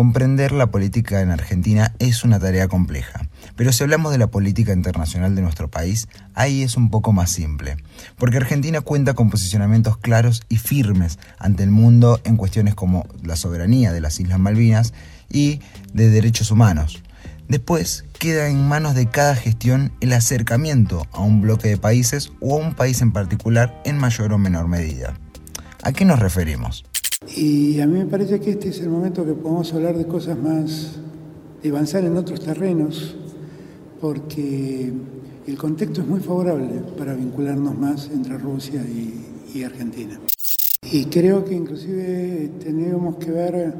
Comprender la política en Argentina es una tarea compleja, pero si hablamos de la política internacional de nuestro país, ahí es un poco más simple, porque Argentina cuenta con posicionamientos claros y firmes ante el mundo en cuestiones como la soberanía de las Islas Malvinas y de derechos humanos. Después queda en manos de cada gestión el acercamiento a un bloque de países o a un país en particular en mayor o menor medida. ¿A qué nos referimos? Y a mí me parece que este es el momento que podemos hablar de cosas más, de avanzar en otros terrenos, porque el contexto es muy favorable para vincularnos más entre Rusia y, Argentina. Y creo que inclusive tenemos que ver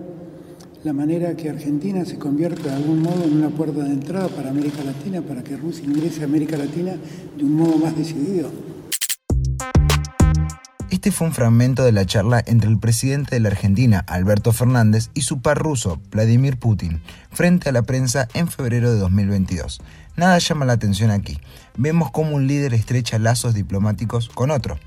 la manera que Argentina se convierta de algún modo en una puerta de entrada para América Latina, para que Rusia ingrese a América Latina de un modo más decidido. Este fue un fragmento de la charla entre el presidente de la Argentina, Alberto Fernández, y su par ruso, Vladimir Putin, frente a la prensa en febrero de 2022. Nada llama la atención aquí. Vemos cómo un líder estrecha lazos diplomáticos con otro.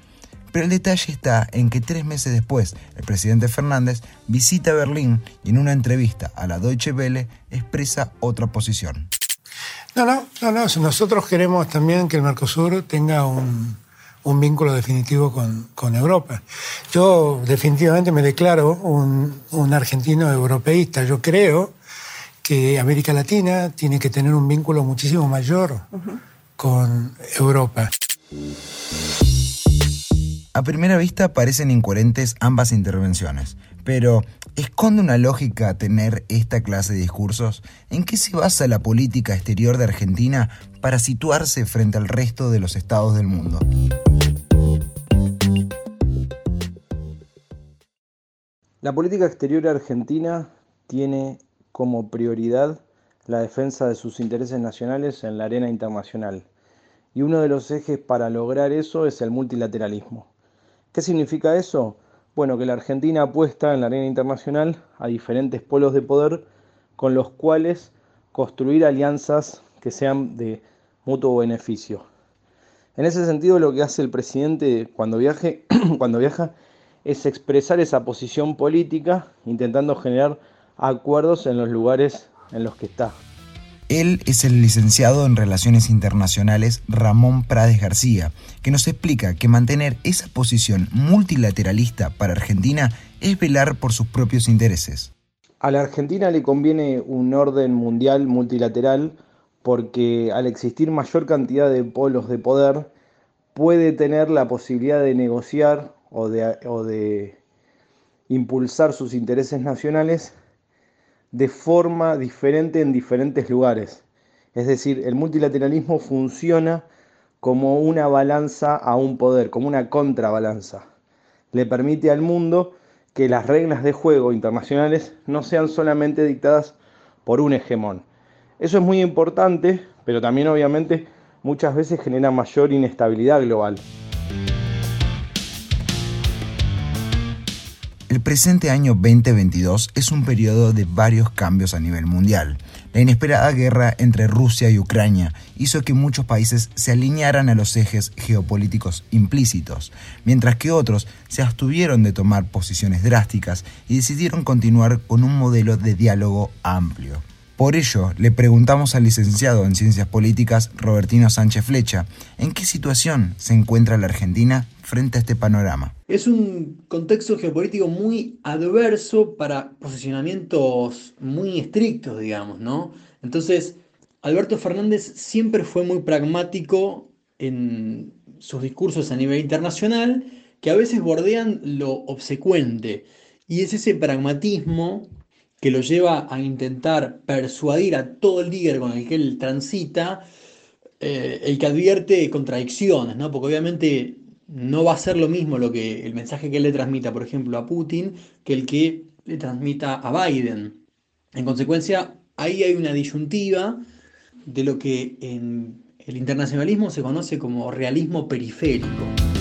Pero el detalle está en que tres meses después, el presidente Fernández visita Berlín y en una entrevista a la Deutsche Welle expresa otra posición. No, no, no, no. Nosotros queremos también que el Mercosur tenga un, un vínculo definitivo con, Europa. Yo definitivamente me declaro un, argentino europeísta. Yo creo que América Latina tiene que tener un vínculo muchísimo mayor con Europa. A primera vista parecen incoherentes ambas intervenciones, pero ¿esconde una lógica tener esta clase de discursos? ¿En qué se basa la política exterior de Argentina para situarse frente al resto de los estados del mundo? La política exterior argentina tiene como prioridad la defensa de sus intereses nacionales en la arena internacional. Y uno de los ejes para lograr eso es el multilateralismo. ¿Qué significa eso? Bueno, que la Argentina apuesta en la arena internacional a diferentes polos de poder con los cuales construir alianzas que sean de mutuo beneficio. En ese sentido, lo que hace el presidente cuando, viaje, cuando viaja es expresar esa posición política intentando generar acuerdos en los lugares en los que está. Él es el licenciado en Relaciones Internacionales Ramón Prades García, que nos explica que mantener esa posición multilateralista para Argentina es velar por sus propios intereses. A la Argentina le conviene un orden mundial multilateral porque al existir mayor cantidad de polos de poder, puede tener la posibilidad de negociar o de, impulsar sus intereses nacionales de forma diferente en diferentes lugares. Es decir, el multilateralismo funciona como una balanza a un poder, como una contrabalanza. Le permite al mundo que las reglas de juego internacionales no sean solamente dictadas por un hegemón. Eso es muy importante, pero también obviamente muchas veces genera mayor inestabilidad global. El presente año 2022 es un periodo de varios cambios a nivel mundial. La inesperada guerra entre Rusia y Ucrania hizo que muchos países se alinearan a los ejes geopolíticos implícitos, mientras que otros se abstuvieron de tomar posiciones drásticas y decidieron continuar con un modelo de diálogo amplio. Por ello, le preguntamos al licenciado en Ciencias Políticas Robertino Sánchez Flecha, ¿en qué situación se encuentra la Argentina frente a este panorama? Es un contexto geopolítico muy adverso para posicionamientos muy estrictos, digamos, ¿no? Entonces, Alberto Fernández siempre fue muy pragmático en sus discursos a nivel internacional, que a veces bordean lo obsecuente. Y es ese pragmatismo que lo lleva a intentar persuadir a todo el líder con el que él transita, eh, el que advierte contradicciones, ¿no? Porque obviamente no va a ser lo mismo lo que el mensaje que él le transmita, por ejemplo, a Putin, que el que le transmita a Biden. En consecuencia, ahí hay una disyuntiva de lo que en el internacionalismo se conoce como realismo periférico.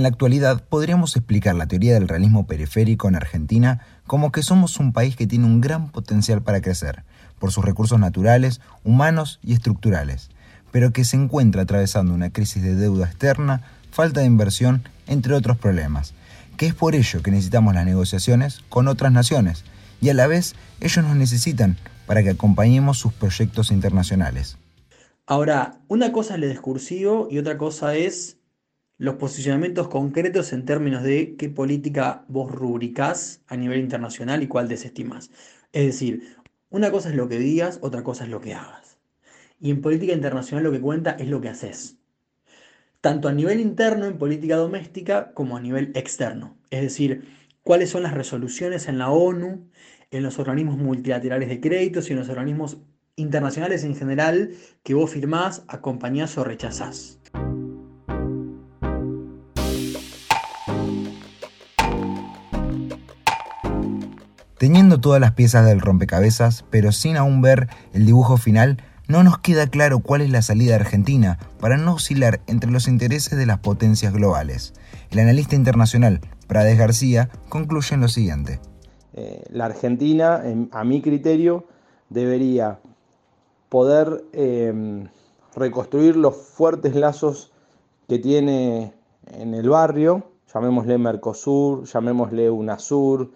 En la actualidad podríamos explicar la teoría del realismo periférico en Argentina como que somos un país que tiene un gran potencial para crecer, por sus recursos naturales, humanos y estructurales, pero que se encuentra atravesando una crisis de deuda externa, falta de inversión, entre otros problemas, que es por ello que necesitamos las negociaciones con otras naciones y a la vez ellos nos necesitan para que acompañemos sus proyectos internacionales. Ahora, una cosa es el discursivo y otra cosa es los posicionamientos concretos en términos de qué política vos rubricás a nivel internacional y cuál desestimás. Es decir, una cosa es lo que digas, otra cosa es lo que hagas. Y en política internacional lo que cuenta es lo que haces. Tanto a nivel interno en política doméstica como a nivel externo. Es decir, cuáles son las resoluciones en la ONU, en los organismos multilaterales de créditos y en los organismos internacionales en general que vos firmás, acompañás o rechazás. Teniendo todas las piezas del rompecabezas, pero sin aún ver el dibujo final, no nos queda claro cuál es la salida Argentina para no oscilar entre los intereses de las potencias globales. El analista internacional Prades García concluye en lo siguiente. Eh, la Argentina, a mi criterio, debería poder em, reconstruir los fuertes lazos que tiene en el barrio, llamémosle Mercosur, llamémosle UNASUR,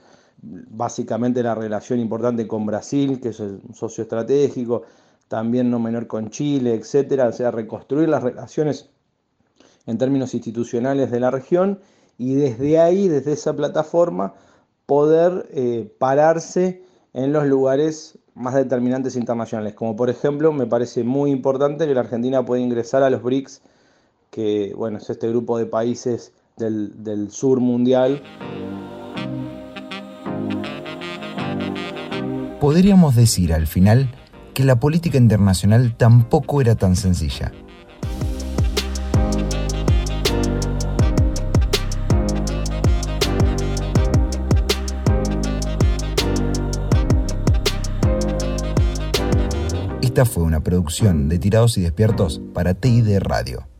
básicamente la relación importante con Brasil, que es un socio estratégico, también no menor con Chile, etcétera, o sea, reconstruir las relaciones en términos institucionales de la región y desde ahí, desde esa plataforma, poder eh, pararse en los lugares más determinantes internacionales, como por ejemplo me parece muy importante que la Argentina pueda ingresar a los BRICS, que bueno, es este grupo de países del, del sur mundial. Podríamos decir al final que la política internacional tampoco era tan sencilla. Esta fue una producción de Tirados y Despiertos para TID Radio.